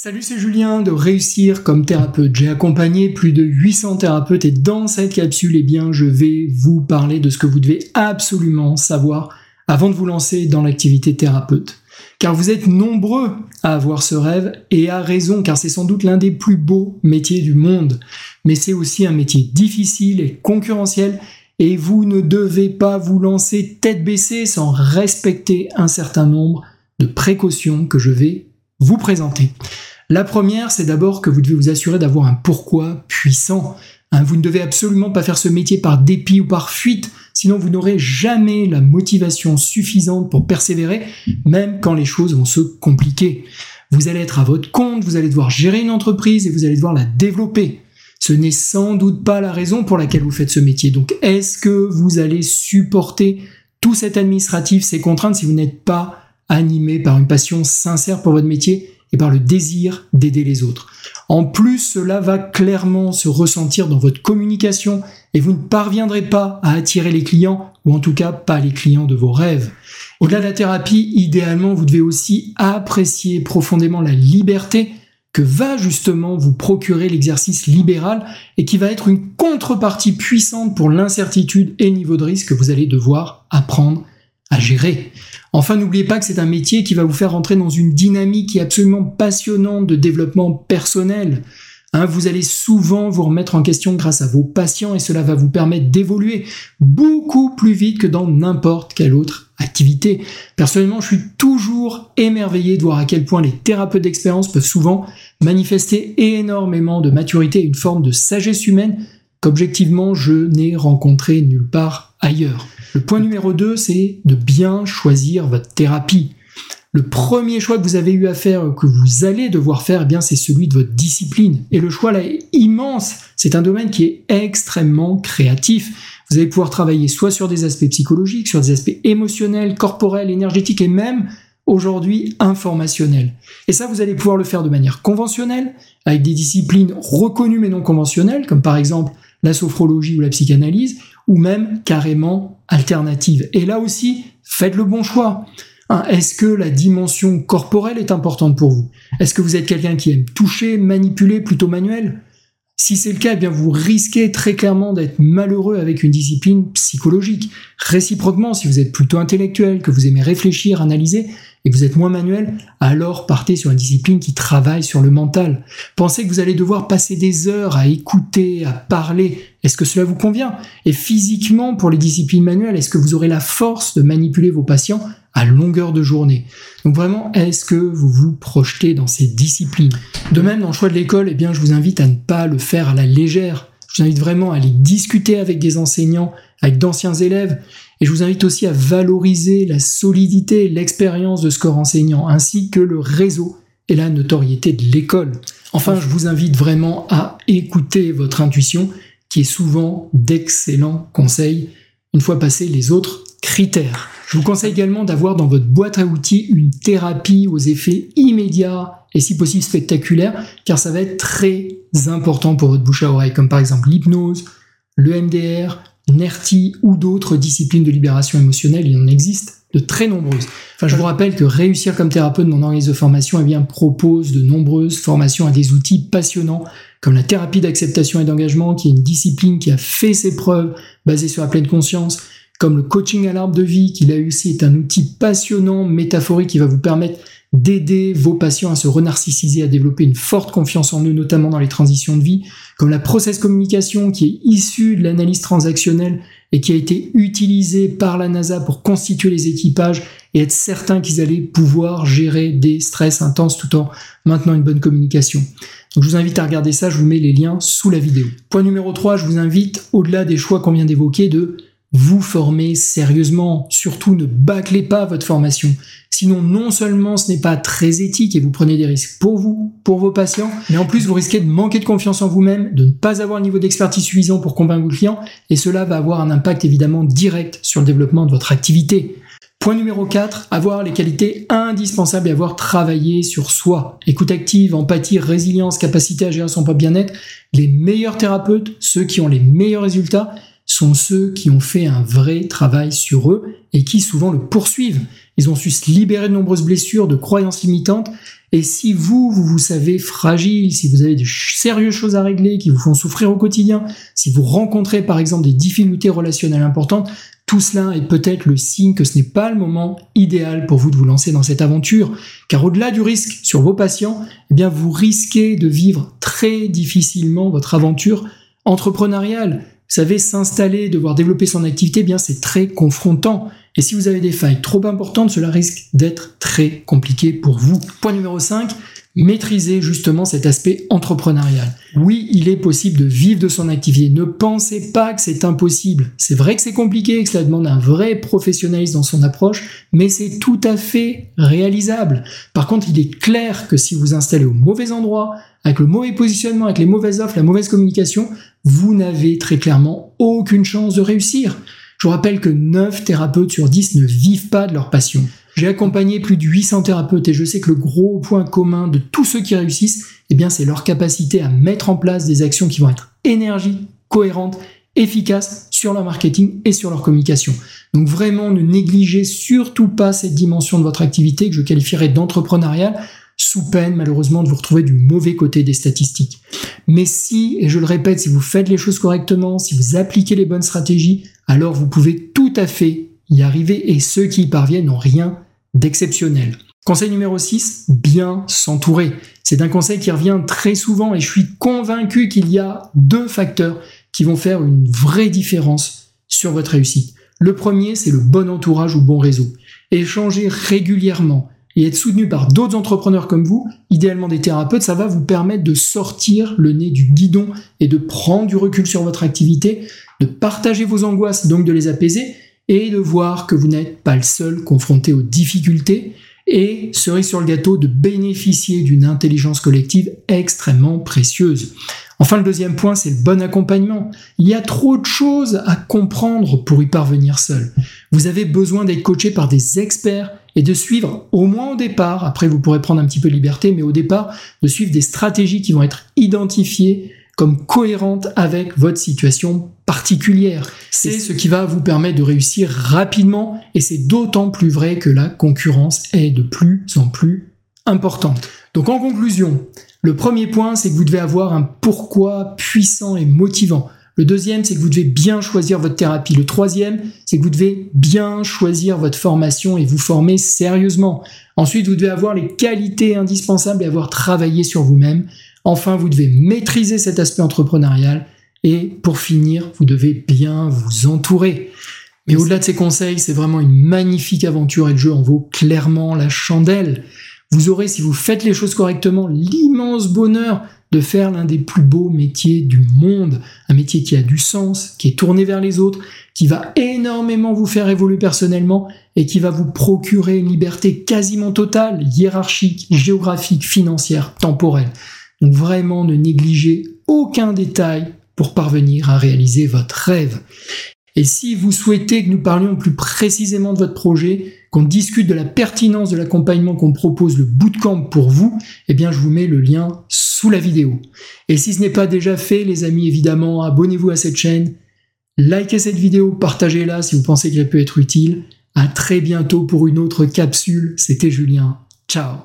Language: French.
Salut, c'est Julien de Réussir comme thérapeute. J'ai accompagné plus de 800 thérapeutes et dans cette capsule, eh bien, je vais vous parler de ce que vous devez absolument savoir avant de vous lancer dans l'activité thérapeute. Car vous êtes nombreux à avoir ce rêve et à raison, car c'est sans doute l'un des plus beaux métiers du monde. Mais c'est aussi un métier difficile et concurrentiel et vous ne devez pas vous lancer tête baissée sans respecter un certain nombre de précautions que je vais vous présenter. La première, c'est d'abord que vous devez vous assurer d'avoir un pourquoi puissant. Hein, vous ne devez absolument pas faire ce métier par dépit ou par fuite, sinon vous n'aurez jamais la motivation suffisante pour persévérer, même quand les choses vont se compliquer. Vous allez être à votre compte, vous allez devoir gérer une entreprise et vous allez devoir la développer. Ce n'est sans doute pas la raison pour laquelle vous faites ce métier. Donc est-ce que vous allez supporter tout cet administratif, ces contraintes, si vous n'êtes pas animé par une passion sincère pour votre métier et par le désir d'aider les autres. En plus, cela va clairement se ressentir dans votre communication et vous ne parviendrez pas à attirer les clients, ou en tout cas pas les clients de vos rêves. Au-delà de la thérapie, idéalement, vous devez aussi apprécier profondément la liberté que va justement vous procurer l'exercice libéral et qui va être une contrepartie puissante pour l'incertitude et niveau de risque que vous allez devoir apprendre à gérer. Enfin, n'oubliez pas que c'est un métier qui va vous faire rentrer dans une dynamique qui est absolument passionnante de développement personnel. Hein, vous allez souvent vous remettre en question grâce à vos patients et cela va vous permettre d'évoluer beaucoup plus vite que dans n'importe quelle autre activité. Personnellement, je suis toujours émerveillé de voir à quel point les thérapeutes d'expérience peuvent souvent manifester énormément de maturité et une forme de sagesse humaine qu'objectivement je n'ai rencontré nulle part ailleurs. Le point numéro 2, c'est de bien choisir votre thérapie. Le premier choix que vous avez eu à faire, que vous allez devoir faire, eh bien, c'est celui de votre discipline. Et le choix là est immense. C'est un domaine qui est extrêmement créatif. Vous allez pouvoir travailler soit sur des aspects psychologiques, sur des aspects émotionnels, corporels, énergétiques et même aujourd'hui informationnels. Et ça, vous allez pouvoir le faire de manière conventionnelle, avec des disciplines reconnues mais non conventionnelles, comme par exemple la sophrologie ou la psychanalyse, ou même carrément alternative. Et là aussi, faites le bon choix. Hein, est-ce que la dimension corporelle est importante pour vous? Est-ce que vous êtes quelqu'un qui aime toucher, manipuler, plutôt manuel? Si c'est le cas, eh bien vous risquez très clairement d'être malheureux avec une discipline psychologique. Réciproquement, si vous êtes plutôt intellectuel, que vous aimez réfléchir, analyser, et que vous êtes moins manuel, alors partez sur une discipline qui travaille sur le mental. Pensez que vous allez devoir passer des heures à écouter, à parler. Est-ce que cela vous convient? Et physiquement, pour les disciplines manuelles, est-ce que vous aurez la force de manipuler vos patients à longueur de journée Donc vraiment, est-ce que vous vous projetez dans ces disciplines? De même, dans le choix de l'école, eh bien, je vous invite à ne pas le faire à la légère. Je vous invite vraiment à aller discuter avec des enseignants, avec d'anciens élèves, et je vous invite aussi à valoriser la solidité l'expérience de ce corps enseignant, ainsi que le réseau et la notoriété de l'école. Enfin, je vous invite vraiment à écouter votre intuition, qui est souvent d'excellents conseils, une fois passés les autres Je vous conseille également d'avoir dans votre boîte à outils une thérapie aux effets immédiats et si possible spectaculaires, car ça va être très important pour votre bouche à oreille, comme par exemple l'hypnose, le MDR, NERTI ou d'autres disciplines de libération émotionnelle, il en existe de très nombreuses. Enfin, je vous rappelle que Réussir comme thérapeute, mon organisme de formation, eh bien, propose de nombreuses formations à des outils passionnants, comme la thérapie d'acceptation et d'engagement, qui est une discipline qui a fait ses preuves, basée sur la pleine conscience, comme le coaching à l'arbre de vie, qui là aussi est un outil passionnant, métaphorique, qui va vous permettre d'aider vos patients à se renarcissiser, à développer une forte confiance en eux, notamment dans les transitions de vie, comme la process communication qui est issue de l'analyse transactionnelle et qui a été utilisée par la NASA pour constituer les équipages et être certain qu'ils allaient pouvoir gérer des stress intenses tout en maintenant une bonne communication. Donc je vous invite à regarder ça, je vous mets les liens sous la vidéo. Point numéro 3, je vous invite, au-delà des choix qu'on vient d'évoquer, de vous former sérieusement. Surtout ne bâclez pas votre formation. Sinon, non seulement ce n'est pas très éthique et vous prenez des risques pour vous, pour vos patients, mais en plus vous risquez de manquer de confiance en vous-même, de ne pas avoir un niveau d'expertise suffisant pour convaincre vos clients, et cela va avoir un impact évidemment direct sur le développement de votre activité. Point numéro 4, avoir les qualités indispensables et avoir travaillé sur soi. Écoute active, empathie, résilience, capacité à gérer son propre bien-être. Les meilleurs thérapeutes, ceux qui ont les meilleurs résultats, sont ceux qui ont fait un vrai travail sur eux et qui souvent le poursuivent. Ils ont su se libérer de nombreuses blessures, de croyances limitantes Et si vous, vous vous savez fragile, si vous avez de sérieuses choses à régler qui vous font souffrir au quotidien, si vous rencontrez par exemple des difficultés relationnelles importantes, tout cela est peut-être le signe que ce n'est pas le moment idéal pour vous de vous lancer dans cette aventure, car au-delà du risque sur vos patients, eh bien vous risquez de vivre très difficilement votre aventure entrepreneuriale. Vous savez, s'installer, devoir développer son activité, eh bien c'est très confrontant. Et si vous avez des failles trop importantes, cela risque d'être très compliqué pour vous. Point numéro 5, maîtriser justement cet aspect entrepreneurial. Oui, il est possible de vivre de son activité. Ne pensez pas que c'est impossible. C'est vrai que c'est compliqué, que cela demande un vrai professionnalisme dans son approche, mais c'est tout à fait réalisable. Par contre, il est clair que si vous installez au mauvais endroit, avec le mauvais positionnement, avec les mauvaises offres, la mauvaise communication, vous n'avez très clairement aucune chance de réussir. Je rappelle que 9 thérapeutes sur 10 ne vivent pas de leur passion. J'ai accompagné plus de 800 thérapeutes et je sais que le gros point commun de tous ceux qui réussissent, eh bien, c'est leur capacité à mettre en place des actions qui vont être énergiques, cohérentes, efficaces sur leur marketing et sur leur communication. Donc vraiment, ne négligez surtout pas cette dimension de votre activité que je qualifierais d'entrepreneuriale sous peine malheureusement de vous retrouver du mauvais côté des statistiques. Mais si, et je le répète, si vous faites les choses correctement, si vous appliquez les bonnes stratégies, alors vous pouvez tout à fait y arriver et ceux qui y parviennent n'ont rien d'exceptionnel. Conseil numéro 6, bien s'entourer. C'est un conseil qui revient très souvent et je suis convaincu qu'il y a deux facteurs qui vont faire une vraie différence sur votre réussite. Le premier, c'est le bon entourage ou bon réseau. Échanger régulièrement et être soutenu par d'autres entrepreneurs comme vous, idéalement des thérapeutes, ça va vous permettre de sortir le nez du guidon et de prendre du recul sur votre activité, de partager vos angoisses, donc de les apaiser, et de voir que vous n'êtes pas le seul confronté aux difficultés et cerise sur le gâteau de bénéficier d'une intelligence collective extrêmement précieuse. Enfin, le deuxième point, c'est le bon accompagnement. Il y a trop de choses à comprendre pour y parvenir seul. Vous avez besoin d'être coaché par des experts et de suivre, au moins au départ, après vous pourrez prendre un petit peu de liberté, mais au départ, de suivre des stratégies qui vont être identifiées comme cohérente avec votre situation particulière. C'est ce qui va vous permettre de réussir rapidement et c'est d'autant plus vrai que la concurrence est de plus en plus importante. Donc en conclusion, le premier point, c'est que vous devez avoir un pourquoi puissant et motivant. Le deuxième, c'est que vous devez bien choisir votre thérapie. Le troisième, c'est que vous devez bien choisir votre formation et vous former sérieusement. Ensuite, vous devez avoir les qualités indispensables et avoir travaillé sur vous-même. Enfin, vous devez maîtriser cet aspect entrepreneurial et pour finir, vous devez bien vous entourer. Mais au-delà de ces conseils, c'est vraiment une magnifique aventure et le jeu en vaut clairement la chandelle. Vous aurez, si vous faites les choses correctement, l'immense bonheur de faire l'un des plus beaux métiers du monde, un métier qui a du sens, qui est tourné vers les autres, qui va énormément vous faire évoluer personnellement et qui va vous procurer une liberté quasiment totale, hiérarchique, géographique, financière, temporelle. Donc vraiment, ne négligez aucun détail pour parvenir à réaliser votre rêve. Et si vous souhaitez que nous parlions plus précisément de votre projet, qu'on discute de la pertinence de l'accompagnement qu'on propose, le bootcamp pour vous, eh bien je vous mets le lien sous la vidéo. Et si ce n'est pas déjà fait, les amis, évidemment, abonnez-vous à cette chaîne, likez cette vidéo, partagez-la si vous pensez qu'elle peut être utile. À très bientôt pour une autre capsule. C'était Julien. Ciao